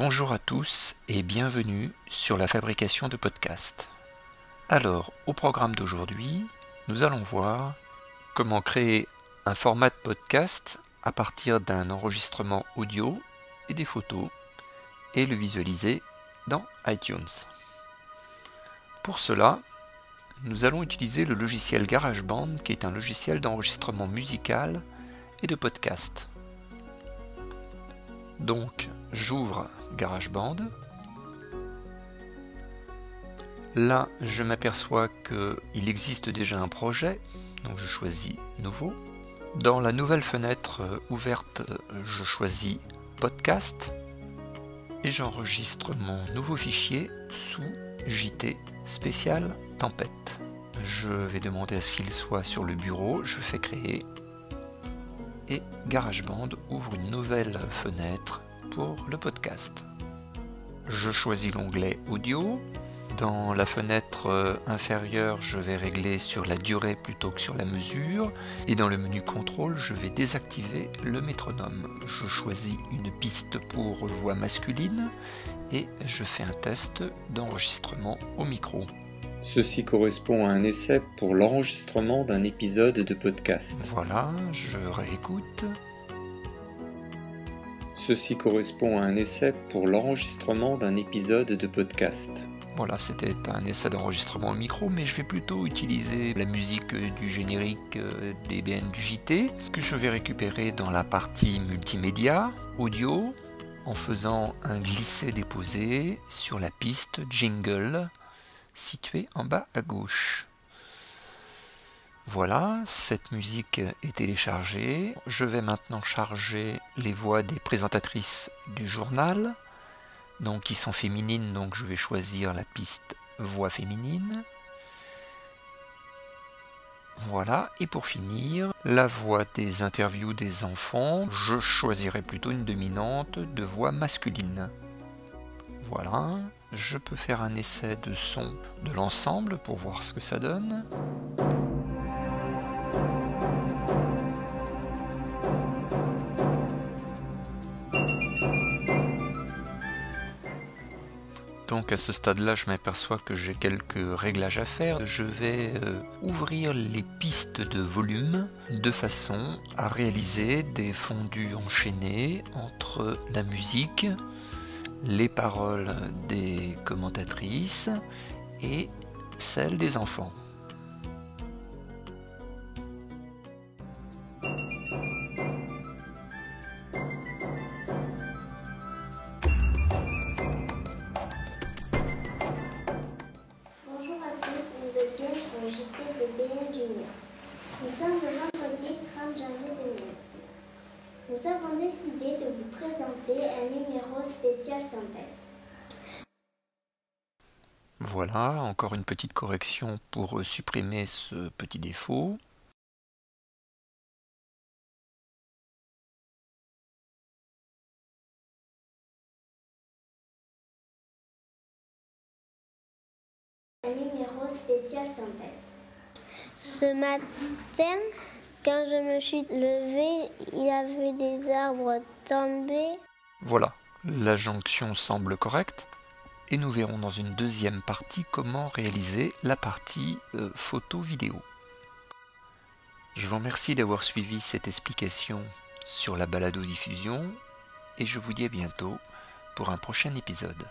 Bonjour à tous et bienvenue sur la fabrication de podcasts. Alors, au programme d'aujourd'hui, nous allons voir comment créer un format de podcast à partir d'un enregistrement audio et des photos et le visualiser dans iTunes. Pour cela, nous allons utiliser le logiciel GarageBand qui est un logiciel d'enregistrement musical et de podcast. Donc, j'ouvre GarageBand. Là, je m'aperçois qu'il existe déjà un projet, donc je choisis Nouveau. Dans la nouvelle fenêtre euh, ouverte, je choisis Podcast et j'enregistre mon nouveau fichier sous JT spécial tempête. Je vais demander à ce qu'il soit sur le bureau, je fais créer et GarageBand ouvre une nouvelle fenêtre pour le podcast. Je choisis l'onglet Audio. Dans la fenêtre euh, inférieure, je vais régler sur la durée plutôt que sur la mesure. Et dans le menu contrôle, je vais désactiver le métronome. Je choisis une piste pour voix masculine et je fais un test d'enregistrement au micro. Ceci correspond à un essai pour l'enregistrement d'un épisode de podcast. Voilà, je réécoute. Ceci correspond à un essai pour l'enregistrement d'un épisode de podcast. Voilà, c'était un essai d'enregistrement au micro, mais je vais plutôt utiliser la musique du générique euh, des BN du JT, que je vais récupérer dans la partie multimédia, audio, en faisant un glisser-déposer sur la piste jingle situé en bas à gauche. Voilà, cette musique est téléchargée. Je vais maintenant charger les voix des présentatrices du journal, donc qui sont féminines, donc je vais choisir la piste voix féminine. Voilà, et pour finir, la voix des interviews des enfants, je choisirai plutôt une dominante de voix masculine. Voilà, je peux faire un essai de son de l'ensemble pour voir ce que ça donne. Donc à ce stade-là, je m'aperçois que j'ai quelques réglages à faire. Je vais euh, ouvrir les pistes de volume de façon à réaliser des fondus enchaînés entre la musique, les paroles des commentatrices et celles des enfants. JT de BN. Nous sommes le vendredi 30 janvier 2000. Nous avons décidé de vous présenter un numéro spécial tempête. Voilà, encore une petite correction pour supprimer ce petit défaut. Un numéro spécial tempête. Ce matin, quand je me suis levée, il y avait des arbres tombés. Voilà, la jonction semble correcte. Et nous verrons dans une deuxième partie comment réaliser la partie euh, photo-vidéo. Je vous remercie d'avoir suivi cette explication sur la balado-diffusion et je vous dis à bientôt pour un prochain épisode.